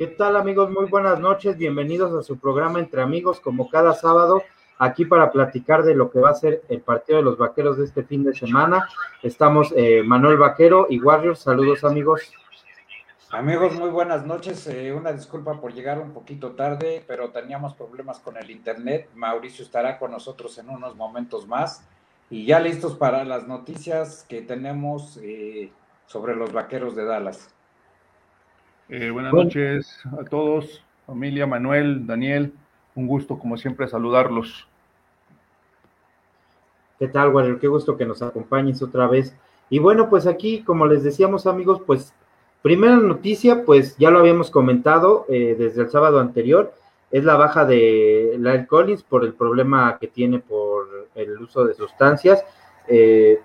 ¿Qué tal amigos? Muy buenas noches, bienvenidos a su programa Entre Amigos, como cada sábado, aquí para platicar de lo que va a ser el partido de los Vaqueros de este fin de semana. Estamos eh, Manuel Vaquero y Warriors, saludos amigos. Amigos, muy buenas noches. Eh, una disculpa por llegar un poquito tarde, pero teníamos problemas con el internet. Mauricio estará con nosotros en unos momentos más. Y ya listos para las noticias que tenemos eh, sobre los Vaqueros de Dallas. Eh, buenas noches a todos, familia, Manuel, Daniel, un gusto como siempre saludarlos. ¿Qué tal, Warrior? Qué gusto que nos acompañes otra vez. Y bueno, pues aquí, como les decíamos amigos, pues primera noticia, pues ya lo habíamos comentado eh, desde el sábado anterior, es la baja de Lyle Collins por el problema que tiene por el uso de sustancias. Eh,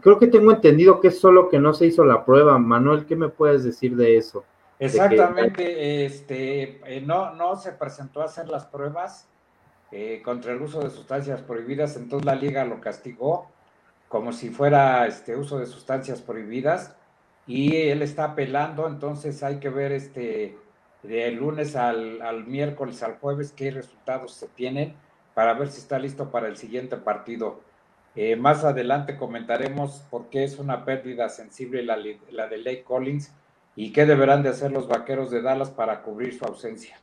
creo que tengo entendido que es solo que no se hizo la prueba. Manuel, ¿qué me puedes decir de eso? Exactamente, este, eh, no, no se presentó a hacer las pruebas eh, contra el uso de sustancias prohibidas, entonces la liga lo castigó como si fuera este uso de sustancias prohibidas y él está apelando, entonces hay que ver este de lunes al, miércoles al jueves qué resultados se tienen para ver si está listo para el siguiente partido. Eh, más adelante comentaremos por qué es una pérdida sensible la, la de Lake Collins y qué deberán de hacer los vaqueros de Dallas para cubrir su ausencia.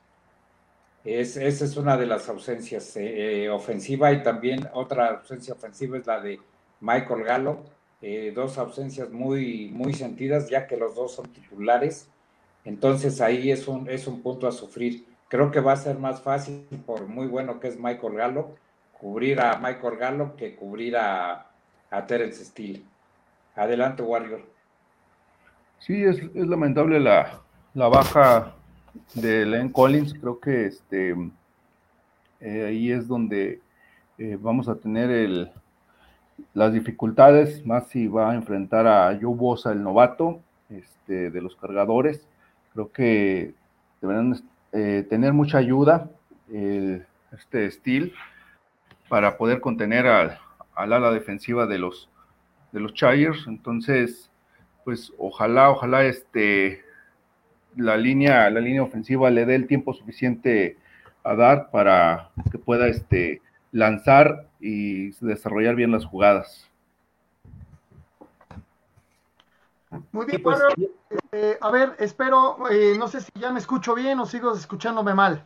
Es, esa es una de las ausencias eh, eh, ofensiva y también otra ausencia ofensiva es la de Michael Gallo, eh, dos ausencias muy, muy sentidas ya que los dos son titulares, entonces ahí es un, es un punto a sufrir. Creo que va a ser más fácil, por muy bueno que es Michael Gallo, cubrir a Michael Gallo que cubrir a, a Terence Steele. Adelante, Warrior. Sí, es, lamentable la, baja de Len Collins. Creo que este eh, ahí es donde eh, vamos a tener el, las dificultades, más si va a enfrentar a Joe Bosa, el novato este, de los cargadores. Creo que deberán eh, tener mucha ayuda este Steel para poder contener al, al ala defensiva de los, de los Chargers. Entonces, pues ojalá, ojalá este la línea, la línea ofensiva le dé el tiempo suficiente a dar para que pueda este lanzar y desarrollar bien las jugadas. Muy bien, pues, eh, a ver, espero, eh, no sé si ya me escucho bien o sigo escuchándome mal.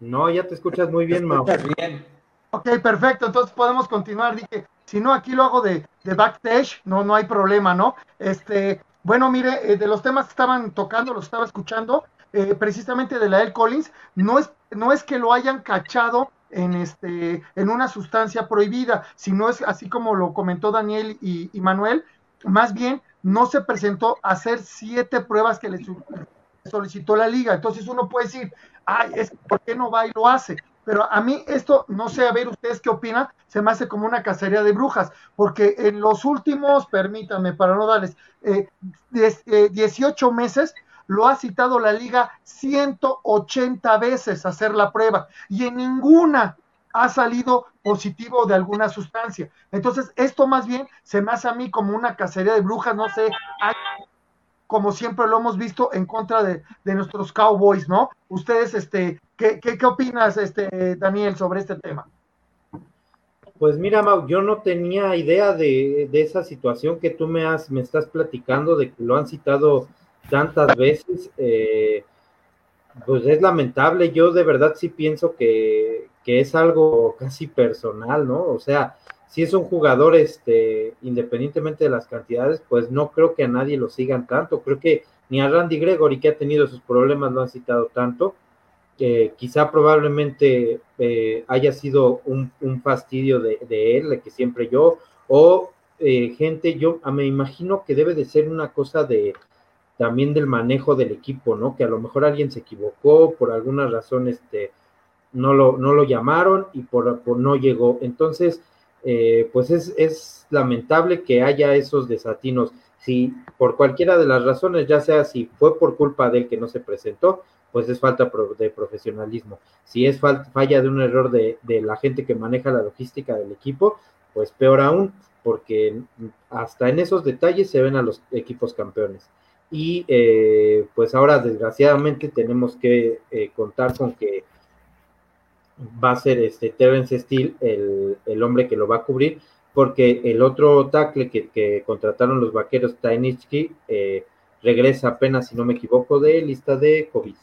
No, ya te escuchas muy bien, Mau. bien. Ok, perfecto, entonces podemos continuar. Dije, si no, aquí lo hago de, de backstage, no, no hay problema, ¿no? Este, bueno, mire, eh, de los temas que estaban tocando, los estaba escuchando, eh, precisamente de la El Collins, no es, no es que lo hayan cachado en, este, en una sustancia prohibida, sino es así como lo comentó Daniel y, Manuel, más bien no se presentó a hacer siete pruebas que le solicitó la liga. Entonces uno puede decir, ay, es, ¿por qué no va y lo hace? Pero a mí esto, no sé, a ver ustedes qué opinan, se me hace como una cacería de brujas, porque en los últimos, permítanme para no darles, eh, 18 eh, meses lo ha citado la liga 180 veces a hacer la prueba y en ninguna ha salido positivo de alguna sustancia. Entonces, esto más bien se me hace a mí como una cacería de brujas, no sé, como siempre lo hemos visto en contra de, nuestros Cowboys, ¿no? Ustedes, este, ¿qué, qué, opinas, este, Daniel, sobre este tema? Pues mira, Mau, yo no tenía idea de, esa situación que tú me, has, me estás platicando, de que lo han citado tantas veces. Eh, pues es lamentable, yo de verdad sí pienso que, que es algo casi personal, ¿no? O sea, si es un jugador, este, independientemente de las cantidades, pues no creo que a nadie lo sigan tanto. Creo que ni a Randy Gregory, que ha tenido sus problemas, lo han citado tanto. que quizá probablemente eh, haya sido un, fastidio de, él, de que siempre yo, o eh, gente, yo me imagino que debe de ser una cosa de también del manejo del equipo, ¿no? Que a lo mejor alguien se equivocó, por alguna razón, este, no lo, no lo llamaron y por no llegó. Entonces, eh, pues es, lamentable que haya esos desatinos. Si por cualquiera de las razones, ya sea si fue por culpa de él que no se presentó, pues es falta de profesionalismo. Si es falla de un error de, la gente que maneja la logística del equipo, pues peor aún, porque hasta en esos detalles se ven a los equipos campeones. y eh, pues ahora desgraciadamente tenemos que eh, contar con que va a ser este Terence Steele el, hombre que lo va a cubrir, porque el otro tackle que, contrataron los vaqueros, Tainitsky, eh, regresa apenas, si no me equivoco, de lista de COVID.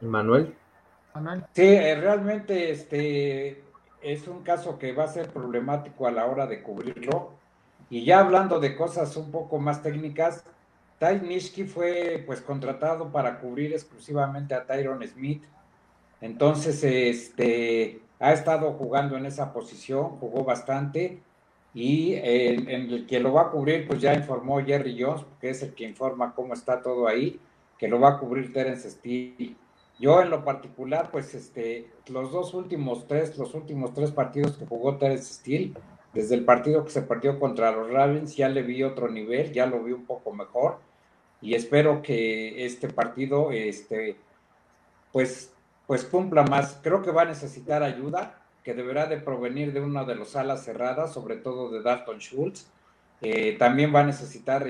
Manuel. Sí, eh, realmente este es un caso que va a ser problemático a la hora de cubrirlo. Y ya hablando de cosas un poco más técnicas, Ty Nishki fue pues contratado para cubrir exclusivamente a Tyron Smith. Entonces, este ha estado jugando en esa posición, jugó bastante. Y en el que lo va a cubrir, pues ya informó Jerry Jones, que es el que informa cómo está todo ahí, que lo va a cubrir Terence Steele. Yo en lo particular, pues este, los dos últimos tres, los últimos tres partidos que jugó Terence Steele, desde el partido que se perdió contra los Ravens, ya le vi otro nivel, ya lo vi un poco mejor y espero que este partido, este, pues, pues cumpla más. Creo que va a necesitar ayuda, que deberá de provenir de una de los alas cerradas, sobre todo de Dalton Schultz. Eh, también va a necesitar,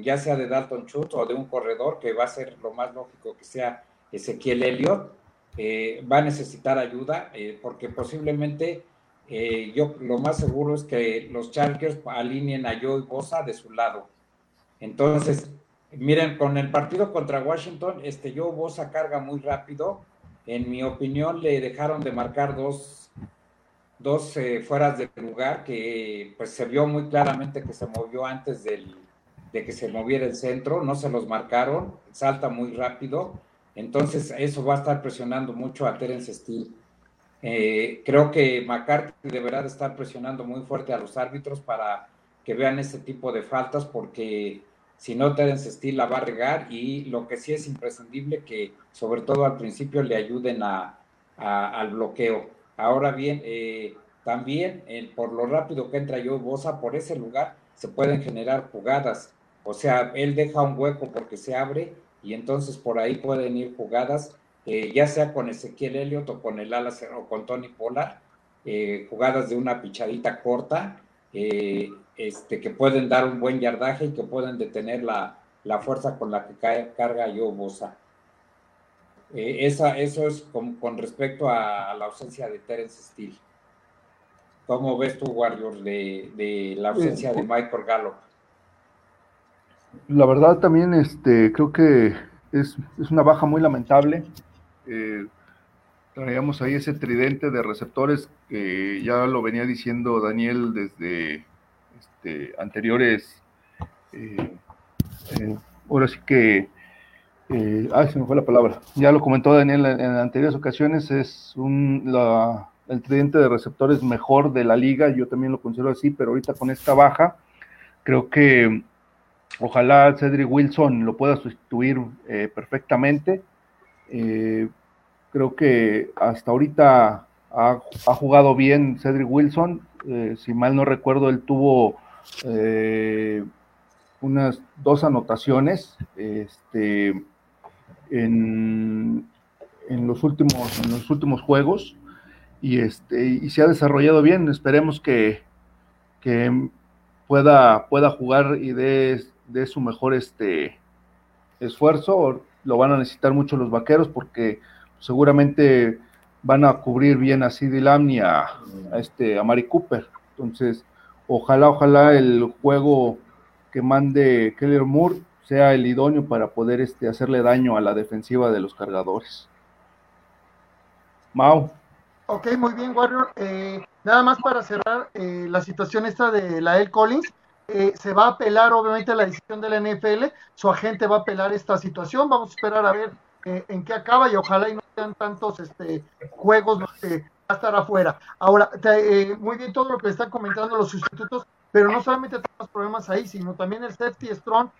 ya sea de Dalton Schultz o de un corredor, que va a ser lo más lógico que sea Ezequiel Elliott, eh, va a necesitar ayuda eh, porque posiblemente yo lo más seguro es que los Chargers alineen a Joey Bosa de su lado. Entonces, miren, con el partido contra Washington, este Joe Bosa carga muy rápido. En mi opinión, le dejaron de marcar dos, dos fueras de lugar que pues se vio muy claramente que se movió antes del, de que se moviera el centro, no se los marcaron, salta muy rápido entonces, eso va a estar presionando mucho a Terence Steele. Eh, creo que McCarthy deberá de estar presionando muy fuerte a los árbitros para que vean ese tipo de faltas, porque si no, Terence Steele la va a regar y lo que sí es imprescindible que, sobre todo al principio, le ayuden a, al bloqueo. Ahora bien, eh, también por lo rápido que entra Joe Bosa, por ese lugar se pueden generar jugadas. O sea, él deja un hueco porque se abre y entonces por ahí pueden ir jugadas, eh, ya sea con Ezequiel Elliott o con el Alas o con Tony Pollard, eh, jugadas de una pichadita corta, eh, este, que pueden dar un buen yardaje y que pueden detener la, fuerza con la que cae, carga yo Bosa. esa, eso es con, respecto a, la ausencia de Terence Steele. ¿Cómo ves tú, Warrior, de, de la ausencia de Michael Gallup? La verdad también este, creo que es, una baja muy lamentable. Eh, traíamos ahí ese tridente de receptores que ya lo venía diciendo Daniel desde este, anteriores. Eh, eh, ahora sí que. ah, se me fue la palabra. Ya lo comentó Daniel en, anteriores ocasiones. Es un, el tridente de receptores mejor de la liga. Yo también lo considero así, pero ahorita con esta baja, creo que Ojalá Cedric Wilson lo pueda sustituir eh, perfectamente. Eh, creo que hasta ahorita ha, jugado bien Cedric Wilson. Eh, si mal no recuerdo, él tuvo unas dos anotaciones este, en, los últimos, en los últimos juegos y, este, y se ha desarrollado bien. Esperemos que, que pueda, pueda jugar y dé de su mejor este, esfuerzo. Lo van a necesitar mucho los vaqueros porque seguramente van a cubrir bien a CD Lamb y a, este, a Mari Cooper. Entonces, ojalá, ojalá el juego que mande Keller Moore sea el idóneo para poder este, hacerle daño a la defensiva de los cargadores. Mau. Ok, muy bien, Warrior. Eh, nada más para cerrar eh, la situación esta de la El Collins. Eh, se va a apelar obviamente a la decisión de la NFL, su agente va a apelar esta situación, vamos a esperar a ver eh, en qué acaba y ojalá y no sean tantos este, juegos a estar afuera. Ahora, eh, muy bien todo lo que están comentando los sustitutos, pero no solamente tenemos problemas ahí, sino también el safety strong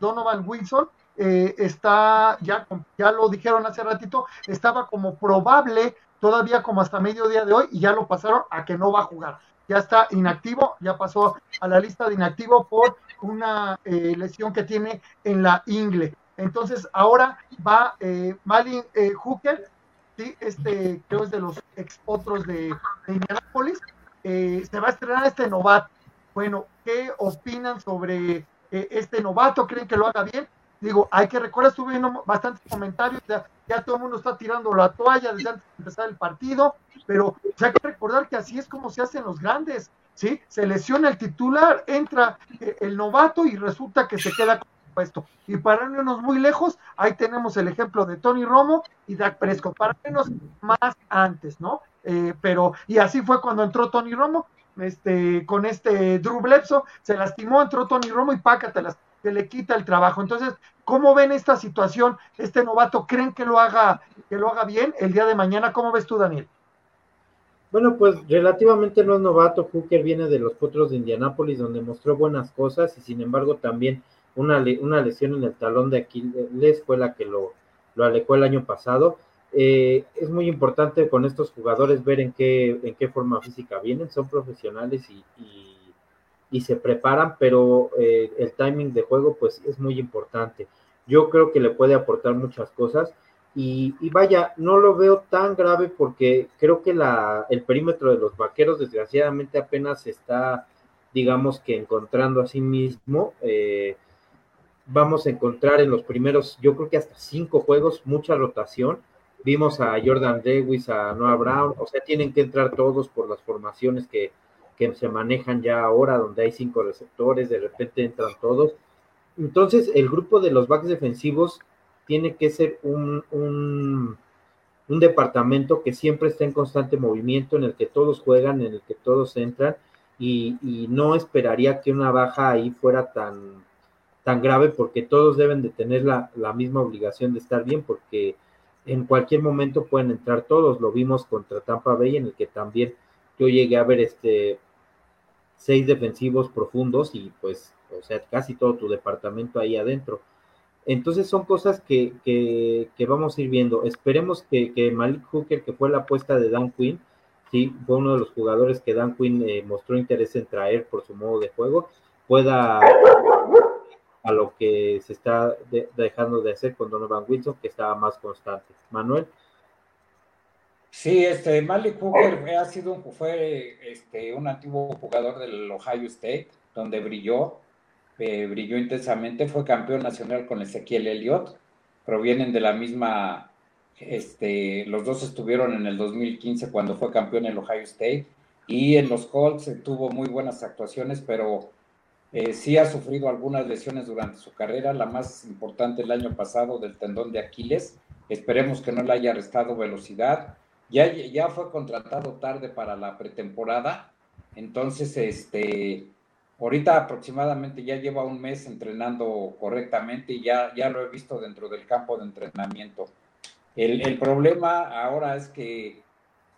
Donovan Wilson está, ya, ya lo dijeron hace ratito, estaba como probable todavía como hasta mediodía de hoy y ya lo pasaron a que no va a jugar ya está inactivo, ya pasó a la lista de inactivo por una eh, lesión que tiene en la ingle. Entonces ahora va eh, Malin eh, Hooker, ¿sí? este creo es de los ex otros de, Indianapolis, se va a estrenar este novato. bueno, ¿qué opinan sobre eh, este novato? ¿Creen que lo haga bien? Digo, hay que recordar, estuve viendo bastantes comentarios, ya, ya, todo el mundo está tirando la toalla desde antes de empezar el partido, pero hay que recordar que así es como se hacen los grandes, ¿sí? Se lesiona el titular, entra eh, el novato y resulta que se queda con Y para muy lejos, ahí tenemos el ejemplo de Tony Romo y Dak Prescott, para irnos más antes, ¿no? Eh, pero, y así fue cuando entró Tony Romo, este, con este Drew Bledsoe, se lastimó, entró Tony Romo y pácatelas, se le quita el trabajo. Entonces, ¿cómo ven esta situación? Este novato, ¿creen que lo haga, que lo haga bien el día de mañana? ¿Cómo ves tú, Daniel? Bueno, pues relativamente no es novato. Hooker viene de los Potros de Indianápolis, donde mostró buenas cosas y sin embargo también una, una lesión en el talón de Aquiles fue la que lo, lo alejó el año pasado. Eh, es muy importante con estos jugadores ver en qué, en qué forma física vienen, son profesionales y, y, se preparan, pero eh, el timing de juego pues es muy importante. Yo creo que le puede aportar muchas cosas y, vaya, no lo veo tan grave porque creo que la, el perímetro de los vaqueros desgraciadamente apenas está, digamos que encontrando a sí mismo. Eh, vamos a encontrar en los primeros, yo creo que hasta cinco juegos, mucha rotación Vimos a Jordan Lewis, a Noah Brown, o sea, tienen que entrar todos por las formaciones que, se manejan ya ahora, donde hay cinco receptores, de repente entran todos. Entonces, el grupo de los backs defensivos tiene que ser un, un, departamento que siempre está en constante movimiento, en el que todos juegan, en el que todos entran, y, no esperaría que una baja ahí fuera tan, tan grave, porque todos deben de tener la, la misma obligación de estar bien, porque en cualquier momento pueden entrar todos. Lo vimos contra Tampa Bay, en el que también yo llegué a ver este seis defensivos profundos y pues, o sea, casi todo tu departamento ahí adentro. Entonces son cosas que, que, vamos a ir viendo. Esperemos que, que, Malik Hooker, que fue la apuesta de Dan Quinn, sí, fue uno de los jugadores que Dan Quinn eh, mostró interés en traer por su modo de juego, pueda a lo que se está dejando de hacer con Donovan Wilson, que estaba más constante. Manuel. Sí, este Malik Hooker ha sido fue este, un antiguo jugador del Ohio State, donde brilló, eh, brilló intensamente, fue campeón nacional con Ezequiel Elliott, provienen de la misma, este, los dos estuvieron en el 2015 cuando fue campeón en Ohio State, y en los Colts tuvo muy buenas actuaciones, pero eh, sí ha sufrido algunas lesiones durante su carrera, la más importante el año pasado del tendón de Aquiles. Esperemos que no le haya restado velocidad. Ya, ya fue contratado tarde para la pretemporada, entonces este, ahorita aproximadamente ya lleva un mes entrenando correctamente y ya, ya lo he visto dentro del campo de entrenamiento. El, problema ahora es que,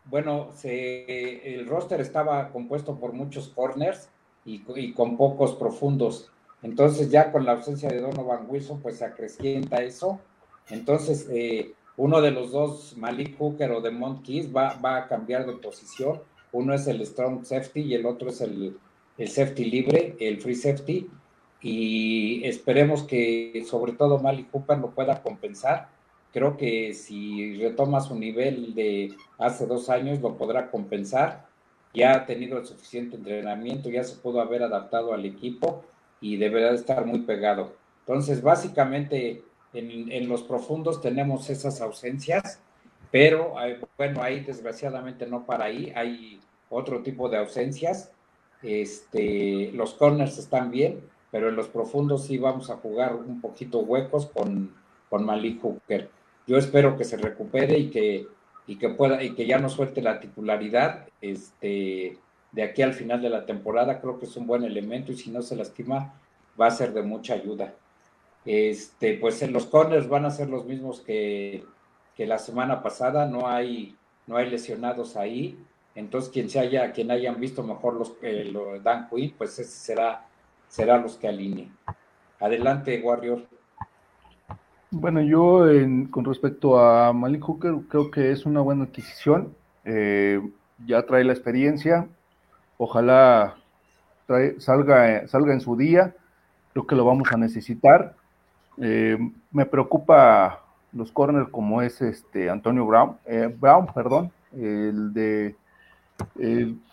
bueno, el roster estaba compuesto por muchos corners y, con pocos profundos. Entonces ya con la ausencia de Donovan Wilson, pues se acrecienta eso. Entonces eh, uno de los dos, Malik Hooker o Demont Keys, va, va a cambiar de posición. Uno es el strong safety y el otro es el, el safety libre, el free safety. Y esperemos que sobre todo Malik Hooker lo pueda compensar. Creo que si retoma su nivel de hace dos años, lo podrá compensar ya ha tenido el suficiente entrenamiento, ya se pudo haber adaptado al equipo y deberá estar muy pegado. Entonces, básicamente, en, los profundos tenemos esas ausencias, pero bueno, ahí desgraciadamente no para ahí, hay otro tipo de ausencias. Este, los corners están bien, pero en los profundos sí vamos a jugar un poquito huecos con, con Malik Hooker. Yo espero que se recupere y que y que pueda y que ya no suelte la titularidad este de aquí al final de la temporada creo que es un buen elemento y si no se lastima va a ser de mucha ayuda. Este pues en los corners van a ser los mismos que, que la semana pasada no hay no hay lesionados ahí. Entonces quien se haya quien hayan visto mejor los eh, Dan Quinn pues ese será será los que alineen. Adelante Warrior bueno, yo con respecto a Malik Hooker creo que es una buena adquisición. Eh, ya trae la experiencia. Ojalá salga, salga en su día. Creo que lo vamos a necesitar. Eh, me preocupa los corners como es este Antonio Brown, eh, Brown, perdón, el de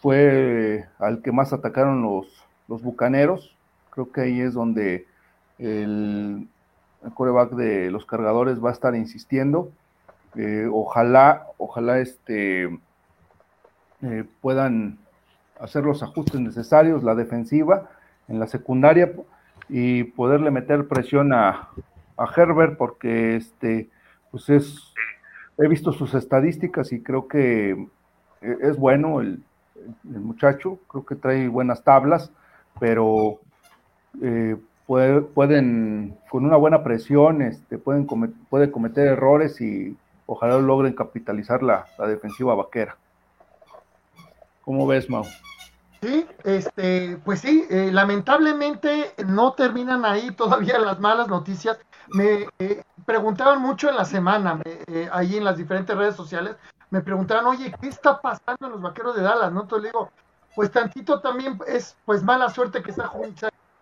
fue al que más atacaron los, los Bucaneros. Creo que ahí es donde el, coreback de los cargadores va a estar insistiendo. Eh, ojalá, ojalá este, eh, puedan hacer los ajustes necesarios, la defensiva en la secundaria y poderle meter presión a, a Herbert porque este, pues es, he visto sus estadísticas y creo que eh, es bueno el, el muchacho, creo que trae buenas tablas, pero eh, pueden, con una buena presión, este, pueden puede cometer errores y ojalá logren capitalizar la, defensiva vaquera. ¿Cómo ves, Mau? Sí, este, pues sí, eh, lamentablemente no terminan ahí todavía las malas noticias. Me eh, preguntaban mucho en la semana, ahí en las diferentes redes sociales, me preguntaban, oye, ¿qué está pasando en los vaqueros de Dallas? ¿No? Entonces digo, pues tantito también es pues mala suerte que se ha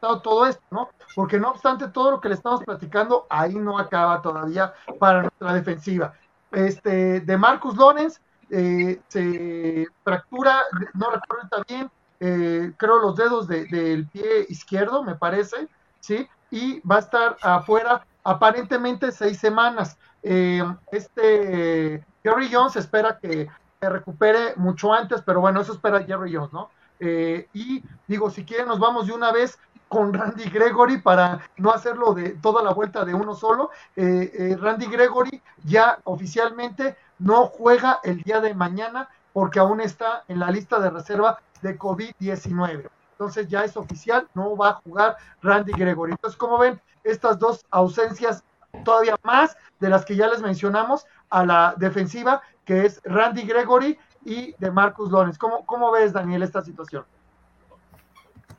todo esto, ¿no? Porque no obstante todo lo que le estamos platicando, ahí no acaba todavía para nuestra defensiva. Este, de Marcus Lorenz, eh, se fractura, no recuerdo bien, eh, creo los dedos del pie izquierdo, me parece, ¿sí? Y va a estar afuera aparentemente seis semanas. Eh, este Jerry Jones espera que se recupere mucho antes, pero bueno, eso espera Jerry Jones, ¿no? Eh, y digo, si quieren, nos vamos de una vez con Randy Gregory para no hacerlo de toda la vuelta de uno solo. Eh, Randy Gregory ya oficialmente no juega el día de mañana porque aún está en la lista de reserva de COVID-19. Entonces ya es oficial, no va a jugar Randy Gregory. Entonces, como ven, estas dos ausencias todavía más de las que ya les mencionamos a la defensiva, que es Randy Gregory y de Marcus Lawrence. ¿Cómo, cómo ves, Daniel, esta situación?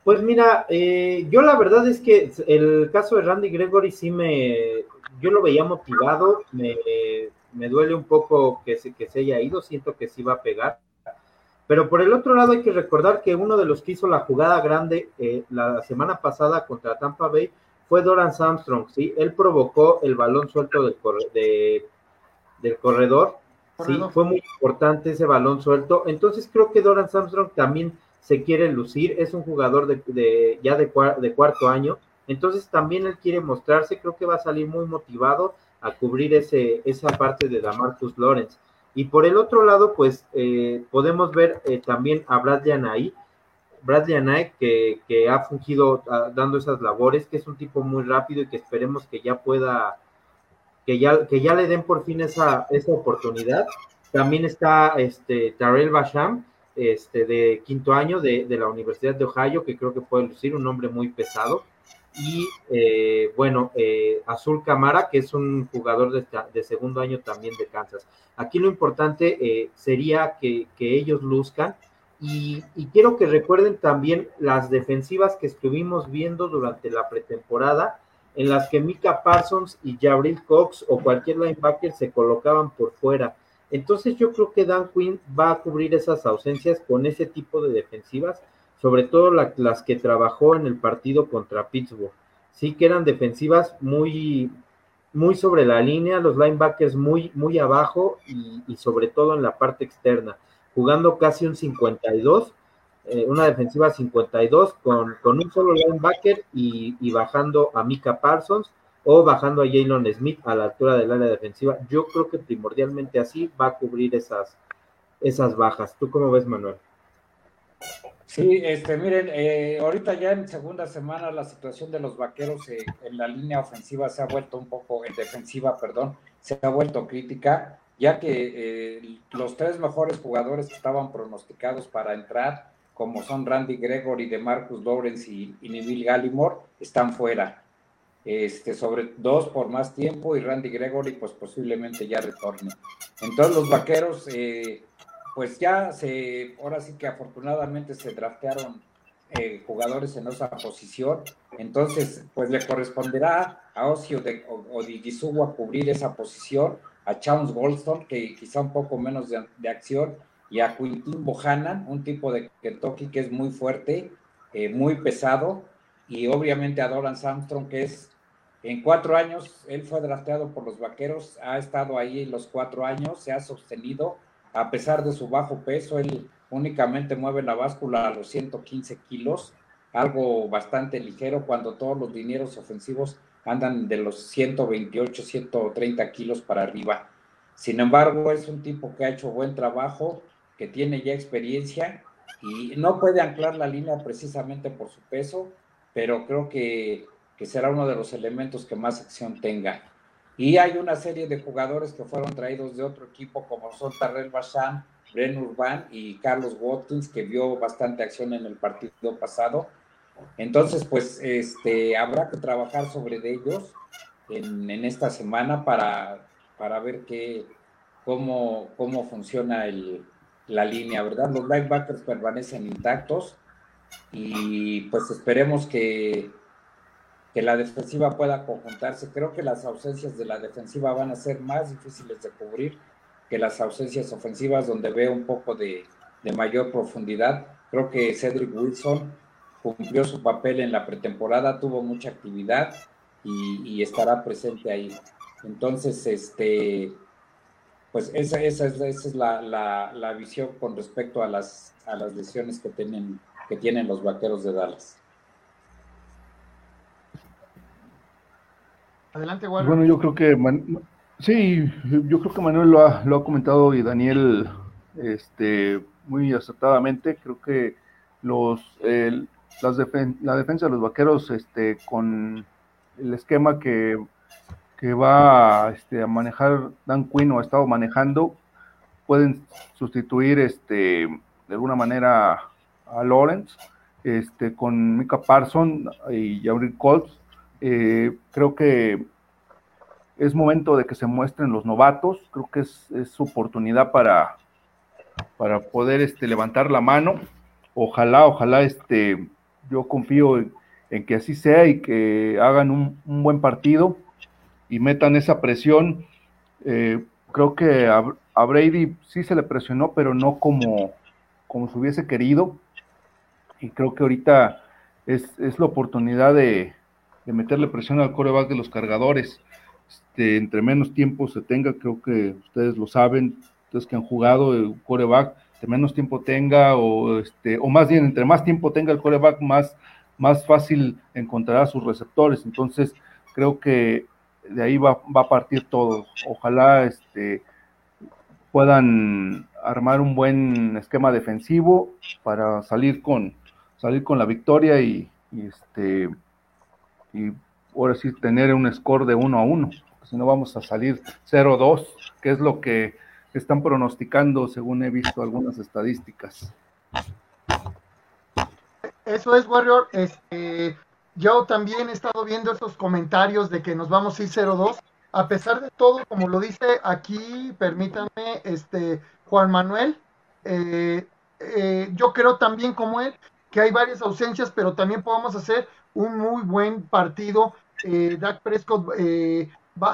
Pues mira, eh, yo la verdad es que el caso de Randy Gregory sí me, yo lo veía motivado, me, me duele un poco que se, que se haya ido, siento que sí va a pegar. Pero por el otro lado hay que recordar que uno de los que hizo la jugada grande eh, la semana pasada contra Tampa Bay fue Doran Armstrong, ¿sí? Él provocó el balón suelto del, de, del corredor, ¿sí? Fue muy importante ese balón suelto. Entonces creo que Doran Armstrong también se quiere lucir, es un jugador de, ya de, de cuarto año, entonces también él quiere mostrarse, creo que va a salir muy motivado a cubrir ese, esa parte de Damarcus Lawrence. Y por el otro lado, pues eh, podemos ver eh, también a Bradley Anae, que, que, ha fungido ah, dando esas labores, que es un tipo muy rápido y que esperemos que ya pueda, que ya, que ya le den por fin esa, esa oportunidad. También está este Tarell Basham, este, de quinto año de, de, la Universidad de Ohio, que creo que puede lucir un nombre muy pesado. Y eh, bueno, eh, Azul Camara, que es un jugador de, de, segundo año también de Kansas. Aquí lo importante eh, sería que, que ellos luzcan y, quiero que recuerden también las defensivas que estuvimos viendo durante la pretemporada, en las que Mika Parsons y Jabril Cox o cualquier linebacker se colocaban por fuera. Entonces yo creo que Dan Quinn va a cubrir esas ausencias con ese tipo de defensivas, sobre todo las que trabajó en el partido contra Pittsburgh. Sí que eran defensivas muy, muy sobre la línea, los linebackers muy, muy abajo y sobre todo en la parte externa jugando casi un 52, eh, una defensiva 52 con, con un solo linebacker y, y, bajando a Mika Parsons o bajando a Jalen Smith a la altura del área defensiva. Yo creo que primordialmente así va a cubrir esas, esas bajas. ¿Tú cómo ves, Manuel? Sí, este, miren, eh, ahorita ya en segunda semana la situación de los vaqueros eh, en la línea ofensiva se ha vuelto un poco, en defensiva, perdón, se ha vuelto crítica ya que eh, los tres mejores jugadores que estaban pronosticados para entrar, como son Randy Gregory, de Marcus Lawrence y, y Neville Gallimore, están fuera. Este, sobre dos por más tiempo y Randy Gregory pues posiblemente ya retorne. Entonces los vaqueros eh, pues ya se, ahora sí que afortunadamente se draftearon eh, jugadores en esa posición, entonces pues le corresponderá a Ocio de, o, o cubrir esa posición a Chance Goldstone, que quizá un poco menos de, acción, y a Quintin Bohannan, un tipo de Kentucky que es muy fuerte, eh, muy pesado, y obviamente a Doran Armstrong, que es en cuatro años, él fue drafteado por los vaqueros, ha estado ahí los cuatro años, se ha sostenido, a pesar de su bajo peso, él únicamente mueve la báscula a los 115 kilos, algo bastante ligero cuando todos los dineros ofensivos andan de los 128, 130 kilos para arriba. Sin embargo, es un tipo que ha hecho buen trabajo, que tiene ya experiencia y no puede anclar la línea precisamente por su peso, pero creo que, que será uno de los elementos que más acción tenga. Y hay una serie de jugadores que fueron traídos de otro equipo, como son Tarrell Bachan, Bren Urban y Carlos Watkins, que vio bastante acción en el partido pasado. Entonces, pues, este, habrá que trabajar sobre ellos en, en esta semana para, para ver qué, cómo, cómo funciona el, la línea, ¿verdad? Los linebackers permanecen intactos y pues esperemos que, que la defensiva pueda conjuntarse. Creo que las ausencias de la defensiva van a ser más difíciles de cubrir que las ausencias ofensivas, donde veo un poco de, mayor profundidad. Creo que Cedric Wilson cumplió su papel en la pretemporada, tuvo mucha actividad y, estará presente ahí. Entonces, este, pues esa, esa, es la, la, visión con respecto a las, a las lesiones que tienen, que tienen los vaqueros de Dallas. Adelante, Bueno, yo creo que sí, yo creo que Manuel lo ha, lo ha comentado y Daniel este, muy acertadamente. Creo que los las la defensa de los vaqueros este, con el esquema que, que va este, a manejar Dan Quinn o ha estado manejando, pueden sustituir este, de alguna manera a Lawrence este, con Mika Parson y Jabril Colts eh, creo que es momento de que se muestren los novatos, creo que es, su oportunidad para, para poder este, levantar la mano. Ojalá, ojalá, este, yo confío en, que así sea y que hagan un, buen partido y metan esa presión. Eh, creo que a, Brady sí se le presionó, pero no como, como se hubiese querido. Y creo que ahorita es la oportunidad de, de meterle presión al coreback de los cargadores. Este, entre menos tiempo se tenga, creo que ustedes lo saben, ustedes que han jugado el coreback, entre menos tiempo tenga, o, este, o más bien, entre más tiempo tenga el coreback, más, más fácil encontrará sus receptores. Entonces, creo que de ahí va, va a partir todo. Ojalá este, puedan armar un buen esquema defensivo para salir con, salir con la victoria y, y este y ahora sí tener un score de 1 a 1, si no vamos a salir 0-2, que es lo que están pronosticando según he visto algunas estadísticas. Eso es, Warrior. Este, yo también he estado viendo esos comentarios de que nos vamos a ir 0-2. A pesar de todo, como lo dice aquí, permítanme, este, Juan Manuel, eh, eh, yo creo también como él que hay varias ausencias, pero también podemos hacer un muy buen partido. Eh, Dak Prescott, eh,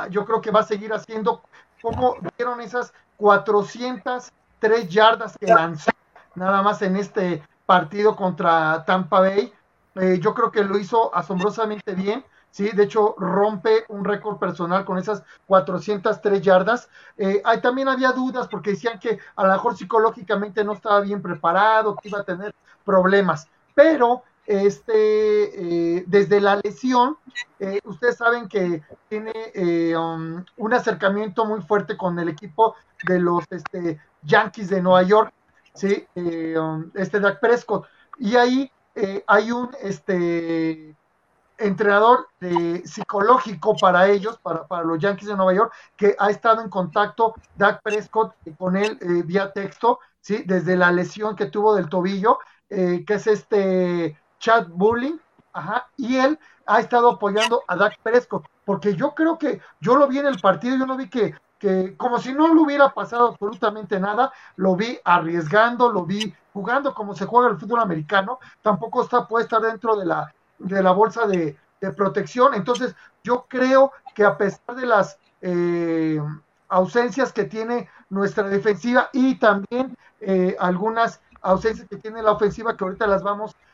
yo creo que va a seguir haciendo como vieron esas 403 yardas que lanzó nada más en este partido contra Tampa Bay. Eh, yo creo que lo hizo asombrosamente bien. Sí, de hecho rompe un récord personal con esas 403 yardas. Eh, ahí también había dudas porque decían que a lo mejor psicológicamente no estaba bien preparado, que iba a tener problemas, pero este, eh, desde la lesión, eh, ustedes saben que tiene eh, um, un acercamiento muy fuerte con el equipo de los este, Yankees de Nueva York, ¿sí? Um, este Dak Prescott. Y ahí hay un este, entrenador psicológico para ellos, para, para, los Yankees de Nueva York, que ha estado en contacto Dak Prescott con él vía texto, ¿sí? Desde la lesión que tuvo del tobillo, que es este Chad Bulling, ajá, y él ha estado apoyando a Dak Prescott, porque yo creo que yo lo vi en el partido, yo lo vi que, que como si no le hubiera pasado absolutamente nada, lo vi arriesgando, lo vi jugando como se juega el fútbol americano, tampoco está puesta dentro de la, de la bolsa de, protección, entonces yo creo que a pesar de las eh, ausencias que tiene nuestra defensiva y también eh, algunas ausencias que tiene la ofensiva que ahorita las vamos a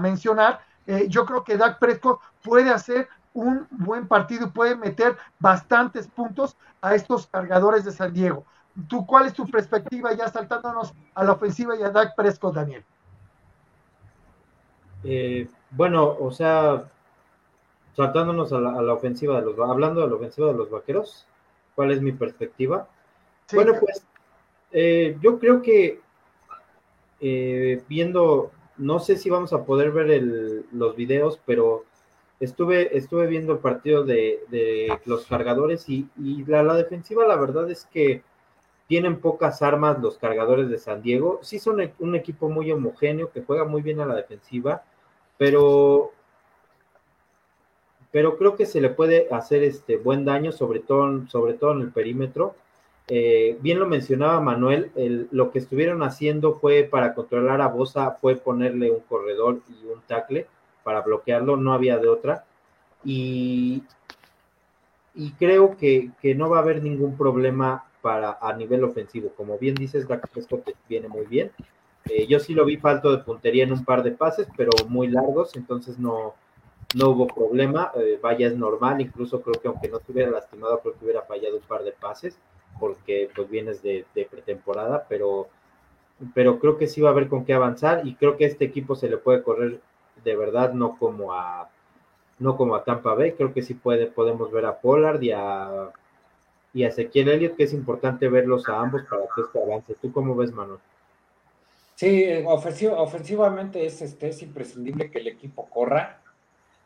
mencionar, eh, yo creo que Dak Prescott puede hacer un buen partido y puede meter bastantes puntos a estos cargadores de San Diego. ¿Tú cuál es tu perspectiva ya saltándonos a la ofensiva y a Dak Prescott, Daniel? Eh, bueno, o sea, saltándonos a la, ofensiva de los, hablando de la ofensiva de los vaqueros, ¿cuál es mi perspectiva? Bueno, pues eh, yo creo que eh, viendo, no sé si vamos a poder ver los videos, pero estuve, estuve viendo el partido de, los cargadores y, la, defensiva, la verdad es que tienen pocas armas los cargadores de San Diego. Sí son e, un equipo muy homogéneo que juega muy bien a la defensiva, pero pero creo que se le puede hacer este buen daño, sobre todo, sobre todo en el perímetro. Eh, bien lo mencionaba Manuel, lo que estuvieron haciendo fue para controlar a Bosa, fue ponerle un corredor y un tackle para bloquearlo, no había de otra. Y, y creo que, que, no va a haber ningún problema para a nivel ofensivo. Como bien dices, Dak Prescott viene muy bien. Eh, yo sí lo vi falto de puntería en un par de pases, pero muy largos, entonces no, no hubo problema. Eh, vaya, es normal, incluso creo que aunque no estuviera lastimado, creo que hubiera fallado un par de pases, porque pues vienes de, pretemporada, pero, pero creo que sí va a haber con qué avanzar y creo que este equipo se le puede correr de verdad, no como a no como a Tampa Bay, creo que sí puede, podemos ver a Pollard y a y a Ezequiel Elliott, que es importante verlos a ambos para que esto avance. ¿Tú cómo ves, Manuel? Sí, ofensivamente es, este, es imprescindible que el equipo corra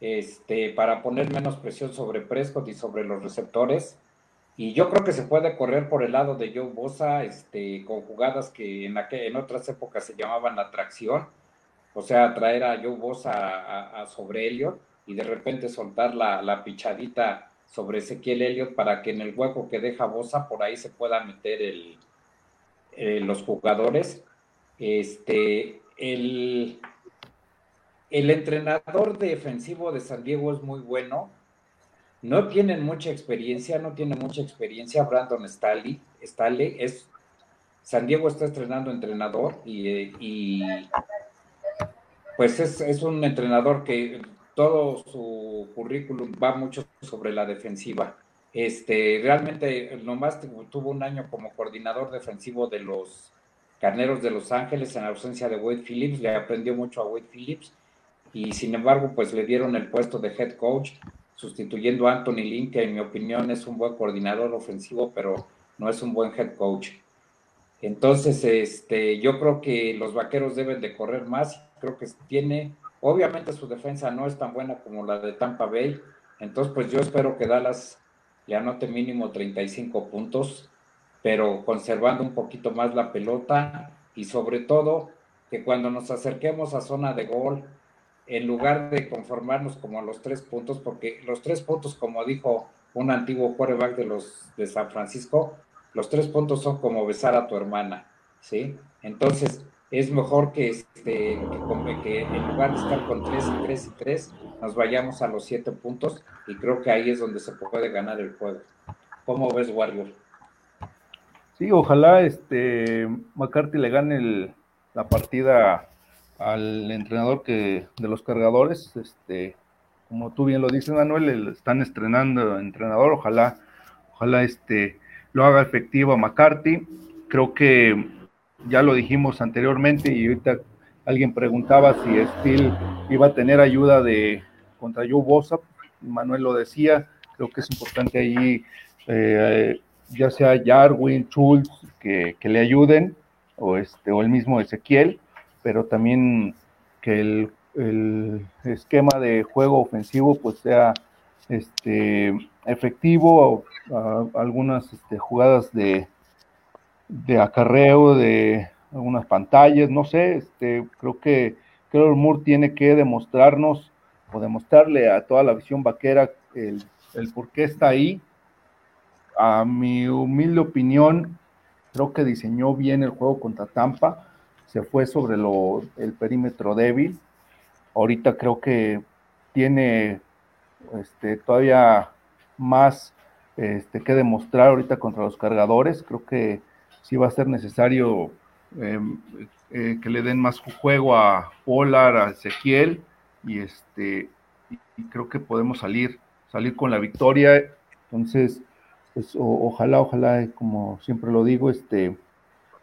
este, para poner menos presión sobre Prescott y sobre los receptores. Y yo creo que se puede correr por el lado de Joe Bosa este, con jugadas que en, en otras épocas se llamaban atracción, o sea, traer a Joe Bosa a, sobre Elliott y de repente soltar la, la pichadita sobre Ezequiel Elliott para que en el hueco que deja Bosa por ahí se pueda meter el, eh, los jugadores. Este, el, el entrenador defensivo de San Diego es muy bueno. No tienen mucha experiencia, no tiene mucha experiencia. Brandon Staley, Staley es San Diego está estrenando entrenador y, y pues es, es, un entrenador que todo su currículum va mucho sobre la defensiva. Este, realmente nomás tuvo un año como coordinador defensivo de los Carneros de Los Ángeles en ausencia de Wade Phillips, le aprendió mucho a Wade Phillips y sin embargo pues le dieron el puesto de head coach sustituyendo a Anthony Lynn, que en mi opinión es un buen coordinador ofensivo, pero no es un buen head coach. Entonces, este, yo creo que los vaqueros deben de correr más, creo que tiene Obviamente su defensa no es tan buena como la de Tampa Bay, entonces pues yo espero que Dallas le anote mínimo 35 puntos, pero conservando un poquito más la pelota y sobre todo que cuando nos acerquemos a zona de gol, en lugar de conformarnos como a los tres puntos, porque los tres puntos, como dijo un antiguo quarterback de los de San Francisco, los tres puntos son como besar a tu hermana, ¿sí? Entonces, es mejor que, este, que, en lugar de estar con 3 y 3 y 3, nos vayamos a los 7 puntos y creo que ahí es donde se puede ganar el juego. ¿Cómo ves, Warrior? Sí, ojalá este McCarthy le gane la partida al entrenador que de los cargadores, este, como tú bien lo dices, Manuel, están estrenando entrenador, ojalá, ojalá este lo haga efectivo a McCarthy. Creo que ya lo dijimos anteriormente y ahorita alguien preguntaba si Steel iba a tener ayuda de contra Joe Bosa, Manuel lo decía, creo que es importante ahí, eh, ya sea Jarwin, Schultz, que, le ayuden, o, este, o el mismo Ezequiel, pero también que el, esquema de juego ofensivo pues sea este, efectivo, algunas este, jugadas de, de acarreo, de algunas pantallas, no sé, este, creo que creo Moore tiene que demostrarnos o demostrarle a toda la visión vaquera el, el por qué está ahí. A mi humilde opinión, creo que diseñó bien el juego contra Tampa, se fue sobre lo, el perímetro débil. Ahorita creo que tiene este, todavía más este, que demostrar ahorita contra los cargadores. Creo que sí va a ser necesario em, eh, que le den más juego a Polar, a Ezequiel, y este y creo que podemos salir, salir con la victoria. Entonces, pues ojalá, ojalá, como siempre lo digo, este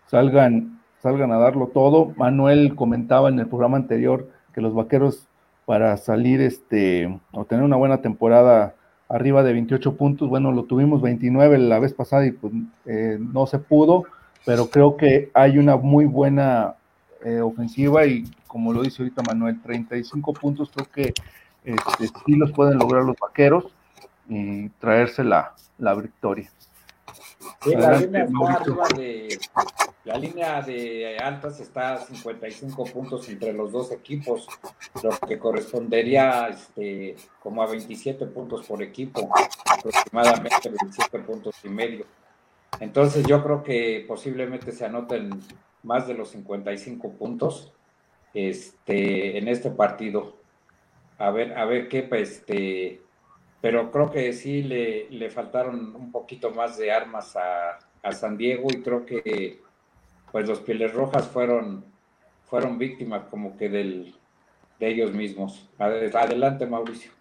salgan, salgan a darlo todo. Manuel comentaba en el programa anterior que los vaqueros para salir, este, o tener una buena temporada arriba de 28 puntos. Bueno, lo tuvimos 29 la vez pasada y pues eh, no se pudo, pero creo que hay una muy buena eh, ofensiva y como lo dice ahorita Manuel, 35 puntos creo que este, sí los pueden lograr los vaqueros y traerse la, la victoria. La, línea de, la línea de altas está a 55 puntos entre los dos equipos, lo que correspondería este, como a 27 puntos por equipo, aproximadamente 27 puntos y medio. Entonces yo creo que posiblemente se anoten más de los 55 puntos este, en este partido. A ver, a ver qué, pues, este, pero creo que sí le, le faltaron un poquito más de armas a, a, San Diego y creo que pues los Pieles Rojas fueron, fueron víctimas como que del, de ellos mismos. Adelante, Mauricio.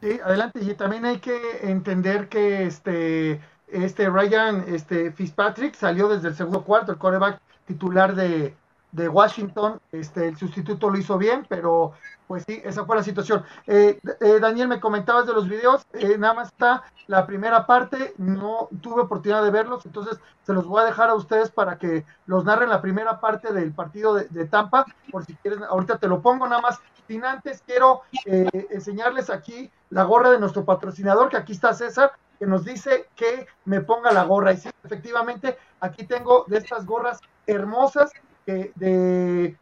Sí, adelante. Y también hay que entender que este, este Ryan este, Fitzpatrick salió desde el segundo cuarto, el coreback titular de, de Washington, este, el sustituto lo hizo bien, pero pues sí, esa fue la situación. Eh, eh, Daniel, me comentabas de los videos, eh, nada más está la primera parte, no tuve oportunidad de verlos, entonces se los voy a dejar a ustedes para que los narren la primera parte del partido de, Tampa, por si quieren, ahorita te lo pongo nada más. Sin antes, quiero enseñarles aquí la gorra de nuestro patrocinador, que aquí está César, que nos dice que me ponga la gorra. Y sí, efectivamente, aquí tengo de estas gorras hermosas de